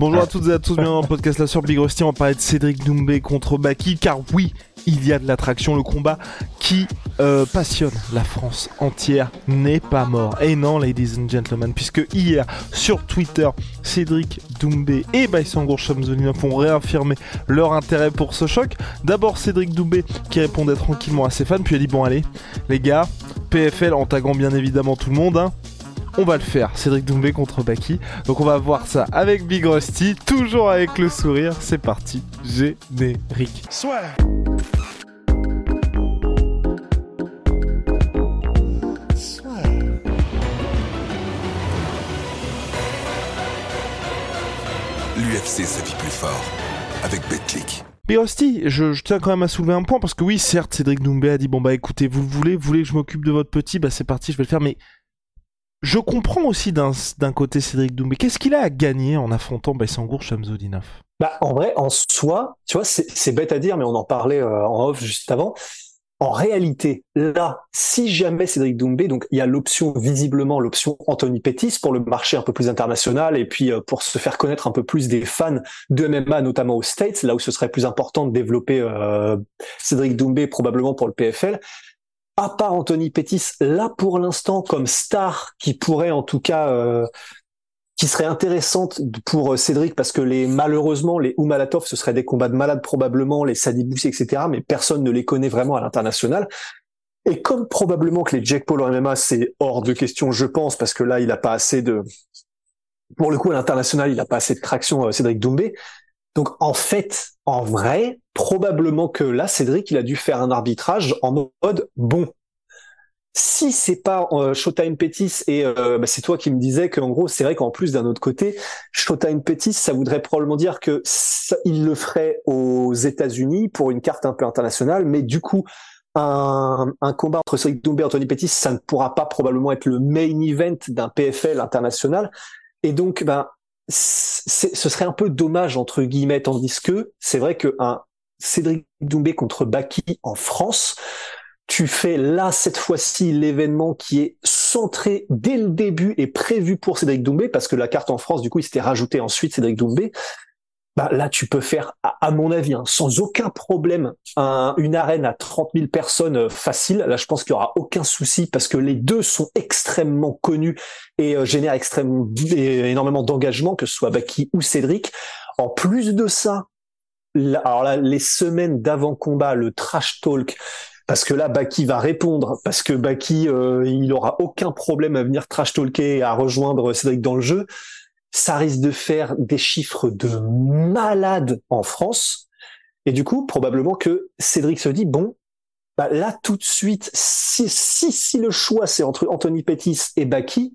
Bonjour à toutes et à tous, bienvenue dans le podcast La sur Big Rusty. On va parler de Cédric Doumbé contre Baki, car oui, il y a de l'attraction. Le combat qui euh, passionne la France entière n'est pas mort. Et non, ladies and gentlemen, puisque hier sur Twitter, Cédric Doumbé et Baïsangour Chamzolinov ont réaffirmé leur intérêt pour ce choc. D'abord Cédric Doumbé qui répondait tranquillement à ses fans, puis a dit bon allez, les gars, PFL en taguant bien évidemment tout le monde, hein, on va le faire. Cédric Doumbé contre Baki. Donc on va voir ça avec Big Rusty, toujours avec le sourire. C'est parti, générique. Soit. L'UFC sa vie plus fort avec BetClick. Big Rusty, je, je tiens quand même à soulever un point parce que oui, certes, Cédric Doumbé a dit bon bah écoutez, vous le voulez, vous voulez que je m'occupe de votre petit, bah c'est parti, je vais le faire. Mais je comprends aussi d'un côté Cédric Doumbé. Qu'est-ce qu'il a à gagner en affrontant Baïsangour Chamzodinov Bah, en vrai, en soi, tu vois, c'est c'est bête à dire, mais on en parlait euh, en off juste avant. En réalité, là, si jamais Cédric Doumbé, donc il y a l'option visiblement l'option Anthony Pettis pour le marché un peu plus international et puis euh, pour se faire connaître un peu plus des fans de MMA, notamment aux States, là où ce serait plus important de développer euh, Cédric Doumbé probablement pour le PFL. À part Anthony Pettis, là pour l'instant comme star qui pourrait en tout cas euh, qui serait intéressante pour euh, Cédric parce que les malheureusement les Oumalatov ce serait des combats de malades probablement les Sadiboussi etc mais personne ne les connaît vraiment à l'international. Et comme probablement que les Jack Paul en MMA c'est hors de question je pense parce que là il a pas assez de pour le coup à l'international il a pas assez de traction euh, Cédric Doumbé donc en fait en vrai probablement que là Cédric il a dû faire un arbitrage en mode bon. Si c'est pas euh, Showtime Pettis et euh, bah, c'est toi qui me disais qu'en gros c'est vrai qu'en plus d'un autre côté Showtime Pettis ça voudrait probablement dire que ça, il le ferait aux États-Unis pour une carte un peu internationale mais du coup un, un combat entre Cédric Doumbé et Anthony Pettis ça ne pourra pas probablement être le main event d'un PFL international. Et donc ben ce serait un peu dommage entre guillemets tandis que c'est vrai que un Cédric Doumbé contre Baki en France tu fais là cette fois-ci l'événement qui est centré dès le début et prévu pour Cédric Doumbé parce que la carte en France du coup il s'était rajouté ensuite Cédric Doumbé bah là tu peux faire à, mon avis hein, sans aucun problème un- une arène à 30 000 personnes euh, facile là je pense qu'il y aura aucun souci parce que les deux sont extrêmement connus et euh, génèrent extrêmement énormément d'engagement que ce soit Baki ou Cédric en plus de ça alors là les semaines d'avant combat le trash talk parce que là, Baki va répondre, parce que Baki, euh, il aura aucun problème à venir trash talker et à rejoindre Cédric dans le jeu. Ça risque de faire des chiffres de malade en France. Et du coup, probablement que Cédric se dit, bon, bah là, tout de suite, si, si, si le choix c'est entre Anthony Pettis et Baki,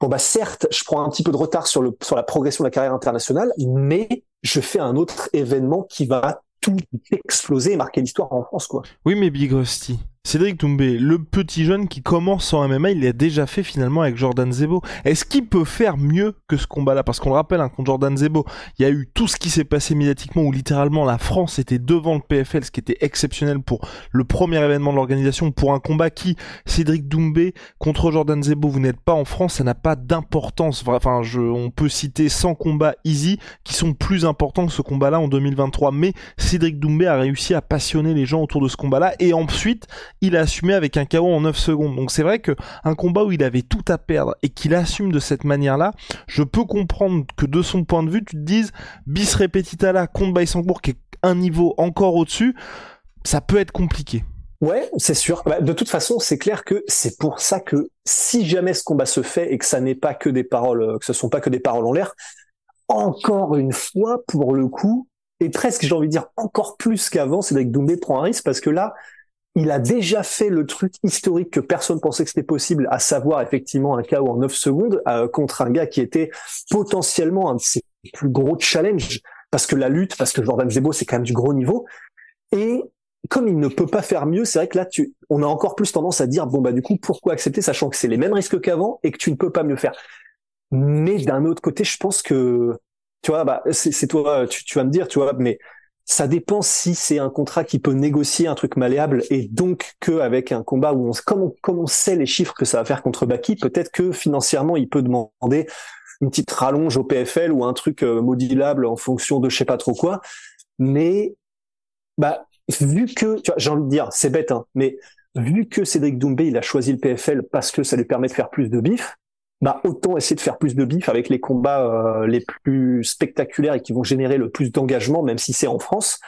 bon bah certes, je prends un petit peu de retard sur, le, sur la progression de la carrière internationale, mais je fais un autre événement qui va tout exploser et marquer l'histoire en France, quoi. Oui, mais Big Rusty. Cédric Doumbé, le petit jeune qui commence en MMA, il l'a déjà fait finalement avec Jordan Zebo. Est-ce qu'il peut faire mieux que ce combat-là? Parce qu'on le rappelle, hein, contre Jordan Zebo, il y a eu tout ce qui s'est passé médiatiquement où littéralement la France était devant le PFL, ce qui était exceptionnel pour le premier événement de l'organisation, pour un combat qui, Cédric Doumbé contre Jordan Zebo, vous n'êtes pas en France, ça n'a pas d'importance. Enfin, on peut citer 100 combats easy qui sont plus importants que ce combat-là en 2023. Mais Cédric Doumbé a réussi à passionner les gens autour de ce combat-là et ensuite il a assumé avec un KO en 9 secondes. Donc c'est vrai que un combat où il avait tout à perdre et qu'il assume de cette manière-là, je peux comprendre que de son point de vue, tu te dises bis repetita là contre Baïsangour qui est un niveau encore au-dessus, ça peut être compliqué. Ouais, c'est sûr. Bah, de toute façon, c'est clair que c'est pour ça que si jamais ce combat se fait et que ça n'est pas que des paroles, euh, que ce sont pas que des paroles en l'air, encore une fois, pour le coup, et presque j'ai envie de dire encore plus qu'avant, c'est que Doumbé prend un risque parce que là, il a déjà fait le truc historique que personne pensait que c'était possible, à savoir effectivement un KO en 9 secondes euh, contre un gars qui était potentiellement un de ses plus gros challenges parce que la lutte, parce que Jordan Zebo c'est quand même du gros niveau et comme il ne peut pas faire mieux, c'est vrai que là, tu, on a encore plus tendance à dire bon bah du coup pourquoi accepter, sachant que c'est les mêmes risques qu'avant et que tu ne peux pas mieux faire. Mais d'un autre côté, je pense que tu vois, bah c'est toi, tu, tu vas me dire, tu vois, mais ça dépend si c'est un contrat qui peut négocier un truc malléable et donc qu'avec un combat où on, comme on, comme on sait les chiffres que ça va faire contre Baki, peut-être que financièrement il peut demander une petite rallonge au PFL ou un truc euh, modulable en fonction de je sais pas trop quoi. Mais bah vu que j'ai envie de dire c'est bête hein, mais vu que Cédric Doumbé il a choisi le PFL parce que ça lui permet de faire plus de bif, bah autant essayer de faire plus de bif avec les combats euh, les plus spectaculaires et qui vont générer le plus d'engagement, même si c'est en France.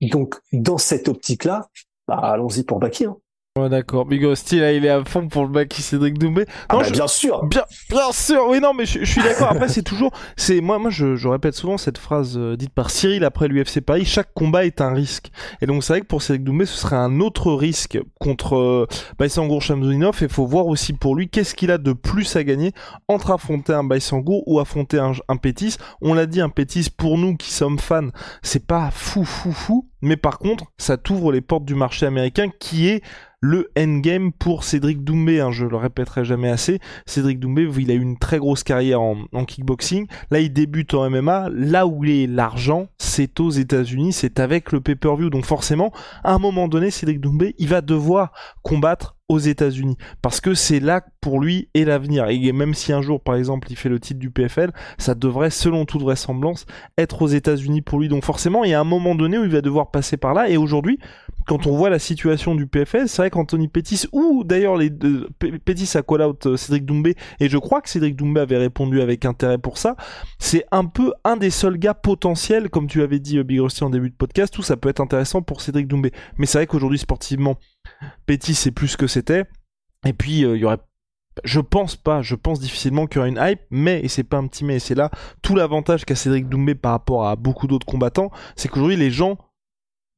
Donc dans cette optique-là, bah, allons-y pour Baki. Hein d'accord. Big Rusty, là, il est à fond pour le Baki Cédric Doumbé. Ah bah, bien sûr. Bien, bien sûr. Oui, non, mais je, suis d'accord. Après, c'est toujours, c'est, moi, moi, je, je, répète souvent cette phrase euh, dite par Cyril après l'UFC Paris. Chaque combat est un risque. Et donc, c'est vrai que pour Cédric Doumbé, ce serait un autre risque contre euh, Baïsangour Chamzouinov. Et il faut voir aussi pour lui qu'est-ce qu'il a de plus à gagner entre affronter un Baïsangour ou affronter un, un Pétis. On l'a dit, un Pétis, pour nous qui sommes fans, c'est pas fou, fou, fou. Mais par contre, ça t'ouvre les portes du marché américain qui est le endgame pour Cédric Doumbé. Hein, je le répéterai jamais assez. Cédric Doumbé, il a eu une très grosse carrière en, kickboxing. Là, il débute en MMA. Là où est l'argent, c'est aux États-Unis, c'est avec le pay-per-view. Donc forcément, à un moment donné, Cédric Doumbé, il va devoir combattre aux États-Unis. Parce que c'est là pour lui et l'avenir. Et même si un jour par exemple il fait le titre du PFL ça devrait selon toute vraisemblance être aux États-Unis pour lui. Donc forcément il y a un moment donné où il va devoir passer par là. Et aujourd'hui quand on voit la situation du PFL c'est vrai qu'Anthony Pettis ou d'ailleurs les deux Pettis a call out euh, Cédric Doumbé. Et je crois que Cédric Doumbé avait répondu avec intérêt pour ça. C'est un peu un des seuls gars potentiels comme tu avais dit euh, Big Rusty en début de podcast où ça peut être intéressant pour Cédric Doumbé. Mais c'est vrai qu'aujourd'hui sportivement Petit, c'est plus que c'était. Et puis, euh, il y aurait je pense pas, je pense difficilement qu'il y aura une hype, mais, et c'est pas un petit mais, c'est là tout l'avantage qu'a Cédric Doumbé par rapport à beaucoup d'autres combattants, c'est qu'aujourd'hui les gens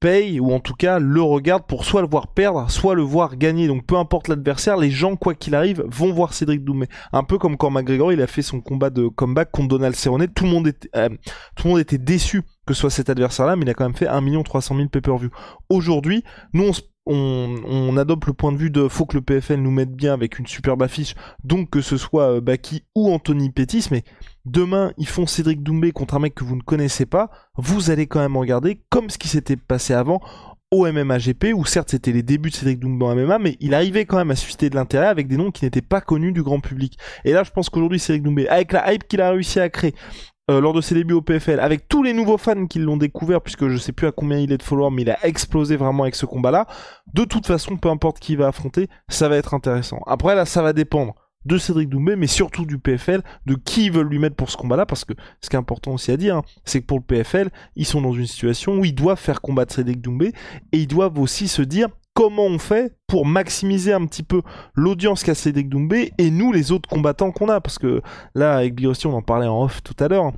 payent, ou en tout cas le regardent pour soit le voir perdre, soit le voir gagner. Donc peu importe l'adversaire, les gens, quoi qu'il arrive, vont voir Cédric Doumbé. Un peu comme quand McGregor il a fait son combat de comeback contre Donald Cerrone, tout le monde était, euh, tout le monde était déçu que ce soit cet adversaire-là, mais il a quand même fait 1 300 000 pay-per-view. Aujourd'hui, nous on se on, adopte le point de vue de faut que le PFL nous mette bien avec une superbe affiche, donc que ce soit euh, Baki ou Anthony Pettis, mais demain ils font Cédric Doumbé contre un mec que vous ne connaissez pas, vous allez quand même regarder comme ce qui s'était passé avant au MMA GP, où certes c'était les débuts de Cédric Doumbé en MMA, mais il arrivait quand même à susciter de l'intérêt avec des noms qui n'étaient pas connus du grand public. Et là je pense qu'aujourd'hui Cédric Doumbé, avec la hype qu'il a réussi à créer, euh, lors de ses débuts au PFL, avec tous les nouveaux fans qui l'ont découvert, puisque je sais plus à combien il est de followers, mais il a explosé vraiment avec ce combat-là. De toute façon, peu importe qui va affronter, ça va être intéressant. Après là, ça va dépendre de Cédric Doumbé, mais surtout du PFL, de qui ils veulent lui mettre pour ce combat-là, parce que ce qui est important aussi à dire, hein, c'est que pour le PFL, ils sont dans une situation où ils doivent faire combattre Cédric Doumbé, et ils doivent aussi se dire, comment on fait pour maximiser un petit peu l'audience qu'a Cédric Doumbé et nous les autres combattants qu'on a. Parce que là avec Birosti on en parlait en off tout à l'heure.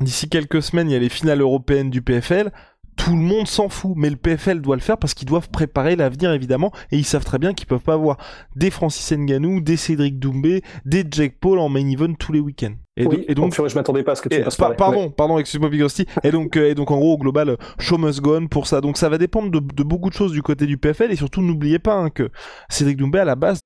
D'ici quelques semaines il y a les finales européennes du PFL tout le monde s'en fout, mais le PFL doit le faire parce qu'ils doivent préparer l'avenir évidemment, et ils savent très bien qu'ils peuvent pas avoir des Francis Nganou, des Cédric Doumbé, des Jake Paul en main event tous les week-ends. Et, oui, et donc, je m'attendais pas à ce que tu passes par Pardon, pardon, excuse-moi Big et donc, euh, et donc en gros au global, show must go on pour ça. Donc ça va dépendre de, de beaucoup de choses du côté du PFL, et surtout n'oubliez pas hein, que Cédric Doumbé à la base.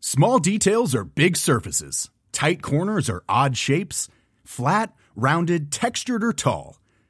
Small details are big surfaces. Tight corners are odd shapes. Flat, rounded, textured or tall.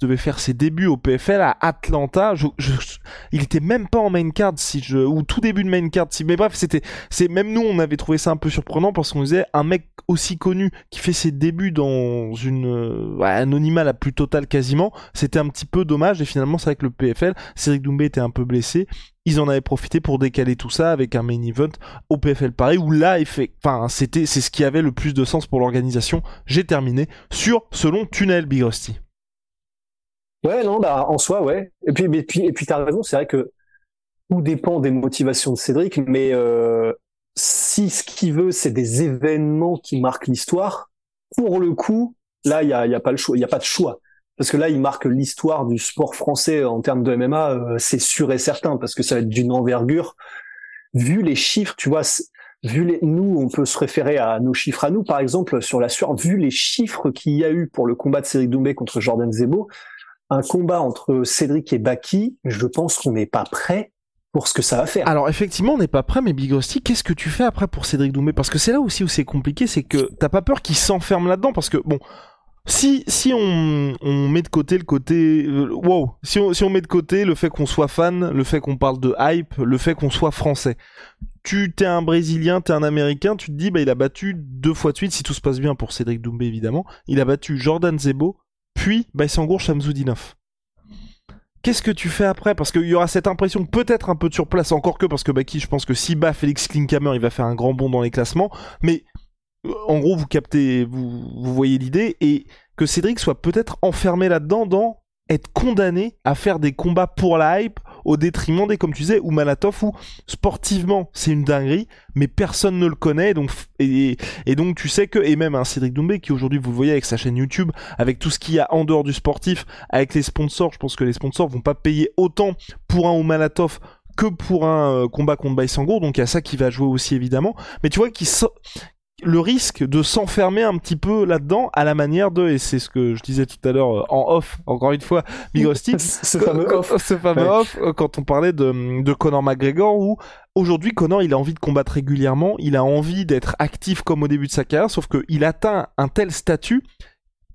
devait faire ses débuts au PFL à Atlanta. Il était même pas en main card si je ou tout début de main card. Si, mais bref, c'était c'est même nous on avait trouvé ça un peu surprenant parce qu'on disait un mec aussi connu qui fait ses débuts dans une euh, anonymat la plus totale quasiment. C'était un petit peu dommage et finalement c'est avec le PFL. Cédric Doumbé était un peu blessé. Ils en avaient profité pour décaler tout ça avec un main event au PFL Paris où là, enfin, c'était, c'est ce qui avait le plus de sens pour l'organisation. J'ai terminé sur selon Tunnel Big Rusty. Ouais, non, bah en soi, ouais. Et puis, et puis, et puis, t'as raison. C'est vrai que tout dépend des motivations de Cédric, mais euh, si ce qu'il veut, c'est des événements qui marquent l'histoire, pour le coup, là, il y a, a pas le choix, il y a pas de choix. Parce que là, il marque l'histoire du sport français en termes de MMA, euh, c'est sûr et certain, parce que ça va être d'une envergure. Vu les chiffres, tu vois, vu les, nous, on peut se référer à nos chiffres à nous, par exemple, sur la sueur, vu les chiffres qu'il y a eu pour le combat de Cédric Doumbé contre Jordan Zebo, un combat entre Cédric et Baki, je pense qu'on n'est pas prêt pour ce que ça va faire. Alors effectivement, on n'est pas prêt, mais Big Rusty, qu'est-ce que tu fais après pour Cédric Doumbé? Parce que c'est là aussi où c'est compliqué, c'est que t'as pas peur qu'il s'enferme là-dedans, parce que bon, si si on, met de côté le côté euh, wow, si on, si on met de côté le fait qu'on soit fan, le fait qu'on parle de hype, le fait qu'on soit français. Tu t'es un brésilien, t'es un américain, tu te dis bah il a battu deux fois de suite si tout se passe bien pour Cédric Doumbé évidemment, il a battu Jordan Zebo puis Baïsangour Shamzoudinov. Qu'est-ce que tu fais après? Parce qu'il y aura cette impression peut-être un peu de surplace, encore que parce que Baki, je pense que si bat Félix Klinkhammer, il va faire un grand bond dans les classements. Mais euh, en gros, vous captez, vous, vous voyez l'idée, et que Cédric soit peut-être enfermé là-dedans dans être condamné à faire des combats pour la hype au détriment des, comme tu disais, ou Malatov, où sportivement c'est une dinguerie, mais personne ne le connaît, donc, et, donc tu sais que, et même un Cédric Doumbé qui aujourd'hui vous le voyez avec sa chaîne YouTube, avec tout ce qu'il y a en dehors du sportif, avec les sponsors, je pense que les sponsors vont pas payer autant pour un Malatov que pour un euh, combat contre Baïsangour, donc il y a ça qui va jouer aussi évidemment. Mais tu vois, qui, so le risque de s'enfermer un petit peu là-dedans à la manière de, et c'est ce que je disais tout à l'heure euh, en off, encore une fois, Big Rusty, ce fameux off, ce fameux off, euh, quand on parlait de, de Conor McGregor, où aujourd'hui Conor il a envie de combattre régulièrement, il a envie d'être actif comme au début de sa carrière, sauf qu'il atteint un tel statut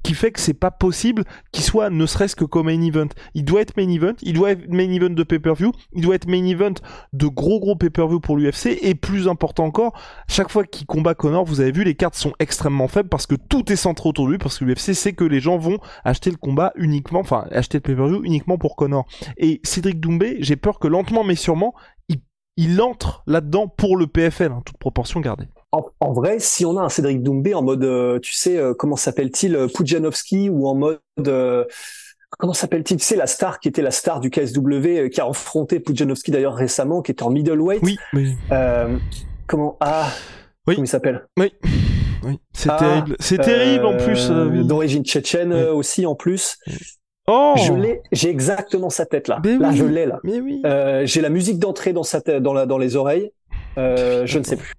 qui fait que c'est pas possible qu'il soit ne serait-ce que comme main event. Il doit être main event, il doit être main event de pay-per-view, il doit être main event de gros gros pay-per-view pour l'UFC et plus important encore, chaque fois qu'il combat Connor, vous avez vu les cartes sont extrêmement faibles parce que tout est centré autour de lui parce que l'UFC sait que les gens vont acheter le combat uniquement, enfin acheter le pay-per-view uniquement pour Connor. Et Cédric Doumbé, j'ai peur que lentement mais sûrement il, entre là-dedans pour le PFL, hein, toute proportion gardée en, vrai, si on a un Cédric Doumbé en mode, euh, tu sais, euh, comment s'appelle-t-il, euh, Pujanovski ou en mode, comment s'appelle-t-il, tu sais, la star qui était la star du KSW, qui a affronté Pujanovski d'ailleurs récemment, qui était en middleweight. Oui. oui. comment Ah. Oui. Comment il s'appelle? Oui. Oui. C'est ah, terrible. C'est terrible en plus. D'origine tchétchène aussi en plus. Oh je l'ai, j'ai exactement sa tête là. là, je l'ai là. Mais oui. j'ai la musique d'entrée dans sa tête, dans la, dans les oreilles. Euh, je ne sais plus.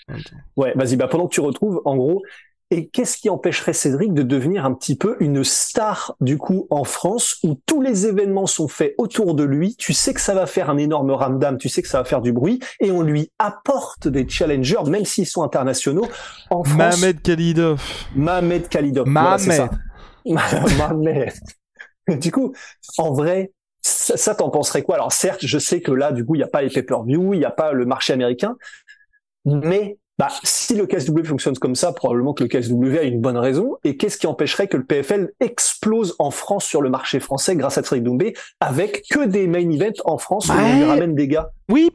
Ouais, vas-y, bah pendant que tu retrouves, en gros, et qu'est-ce qui empêcherait Cédric de devenir un petit peu une star du coup en France où tous les événements sont faits autour de lui, tu sais que ça va faire un énorme ramdam, tu sais que ça va faire du bruit et on lui apporte des challengers même s'ils sont internationaux en France. Mohamed Khalidov. Mohamed Khalidov. Mohamed. Mohamed. du coup, en vrai, ça, ça t'en penserais quoi? Alors certes, je sais que là, du coup, il n'y a pas les pay-per-view, il n'y a pas le marché américain, mais bah, si le KSW fonctionne comme ça, probablement que le KSW a une bonne raison. Et qu'est-ce qui empêcherait que le PFL explose en France sur le marché français grâce à Cédric Doumbé avec que des main events en France où on lui ramène des gars? Oui,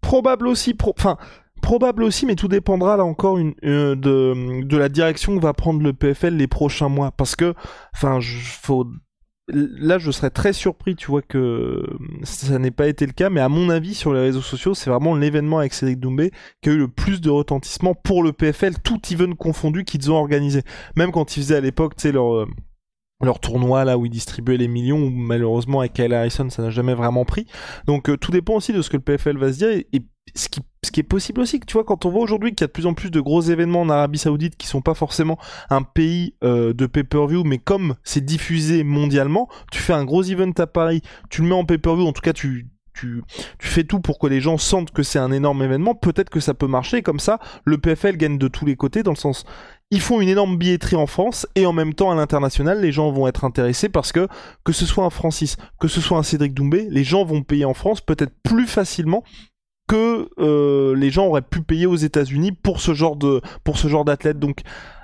probable aussi. Enfin, probable aussi, mais tout dépendra là encore une, euh, de, de la direction que va prendre le PFL les prochains mois. Parce que, enfin, faut là je serais très surpris tu vois que ça n'ait pas été le cas mais à mon avis sur les réseaux sociaux c'est vraiment l'événement avec Cédric Doumbé qui a eu le plus de retentissement pour le PFL tout even confondu qu'ils ont organisé. Même quand ils faisaient à l'époque tu sais leur euh, leur tournoi là où ils distribuaient les millions où malheureusement avec Kyle Harrison ça n'a jamais vraiment pris. Donc euh, tout dépend aussi de ce que le PFL va se dire et, et ce qui, ce qui est possible aussi, que tu vois, quand on voit aujourd'hui qu'il y a de plus en plus de gros événements en Arabie Saoudite qui sont pas forcément un pays euh, de pay-per-view, mais comme c'est diffusé mondialement, tu fais un gros event à Paris, tu le mets en pay-per-view, en tout cas tu tu, tu fais tout pour que les gens sentent que c'est un énorme événement, peut-être que ça peut marcher. Comme ça, le PFL gagne de tous les côtés, dans le sens, ils font une énorme billetterie en France et en même temps à l'international, les gens vont être intéressés parce que que ce soit un Francis, que ce soit un Cédric Doumbé, les gens vont payer en France peut-être plus facilement que euh, les gens auraient pu payer aux États-Unis pour ce genre de pour ce genre d'athlète. Donc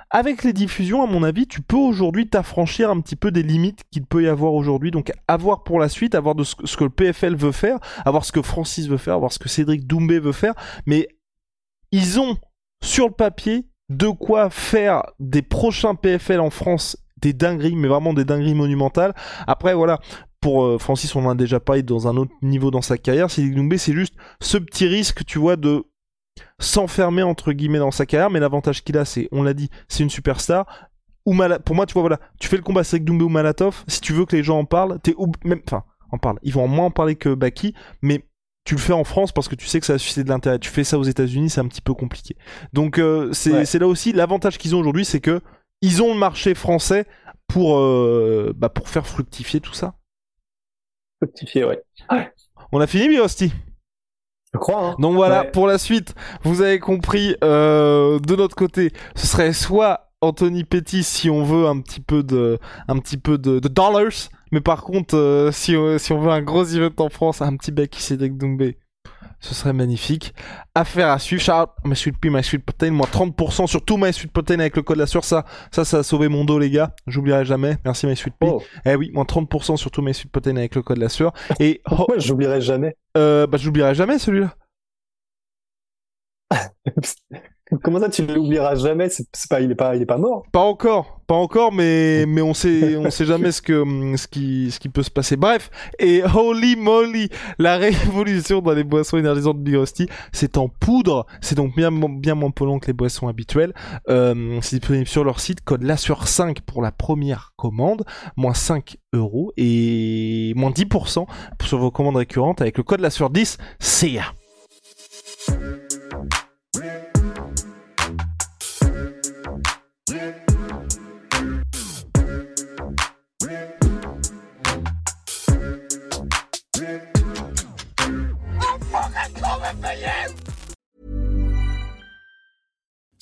avec les diffusions, à mon avis, tu peux aujourd'hui t'affranchir un petit peu des limites qu'il peut y avoir aujourd'hui. Donc, avoir pour la suite, avoir de ce, que le PFL veut faire, avoir ce que Francis veut faire, avoir ce que Cédric Doumbé veut faire. Mais ils ont sur le papier de quoi faire des prochains PFL en France des dingueries, mais vraiment des dingueries monumentales. Après, voilà, pour euh, Francis, on en a déjà parlé dans un autre niveau dans sa carrière. Cédric Doumbé, c'est juste ce petit risque, tu vois, de s'enfermer entre guillemets dans sa carrière, mais l'avantage qu'il a, c'est, on l'a dit, c'est une superstar. Ou pour moi, tu vois, voilà, tu fais le combat avec Doumbé ou Malatov, si tu veux que les gens en parlent, t'es même, enfin, en parlent. Ils vont en moins en parler que Baki, mais tu le fais en France parce que tu sais que ça va susciter de l'intérêt. Tu fais ça aux États-Unis, c'est un petit peu compliqué. Donc euh, c'est là aussi l'avantage qu'ils ont aujourd'hui, c'est que ils ont le marché français pour euh, bah, pour faire fructifier tout ça. Fructifier, ouais. On a fini, Birosti je crois. Hein. Donc voilà, pour la suite, vous avez compris, euh, de notre côté, ce serait soit Anthony Petty si on veut un petit peu de, un petit peu de, dollars, mais par contre, euh, si, si on veut un gros event en France, un petit bec qui s'est Doumbé, ce serait magnifique. Affaire à suivre. Shout My Sweet Pea, My Sweet Protein. Moi, 30% sur tout My Sweet Protein avec le code la sur ça. Ça, ça a sauvé mon dos, les gars. J'oublierai jamais. Merci My Sweet Pea. Oh. Eh oui, moins 30% sur tout My Sweet Protein avec le code la sueur. Et. Pourquoi j'oublierai jamais? Euh, bah, j'oublierai jamais celui-là. Comment ça, tu l'oublieras jamais? C'est pas, il est pas, il est pas mort. Pas encore, pas encore, mais mais on sait, on sait jamais ce que ce qui ce qui peut se passer. Bref, et holy moly, la révolution dans les boissons énergisantes de Rusty, c'est en poudre. C'est donc bien bien moins polluant que les boissons habituelles. Euh, c'est disponible sur leur site. Code là sur 5 pour la première commande, moins 5 euros et moins 10% sur vos commandes récurrentes avec le code là sur 10. C'est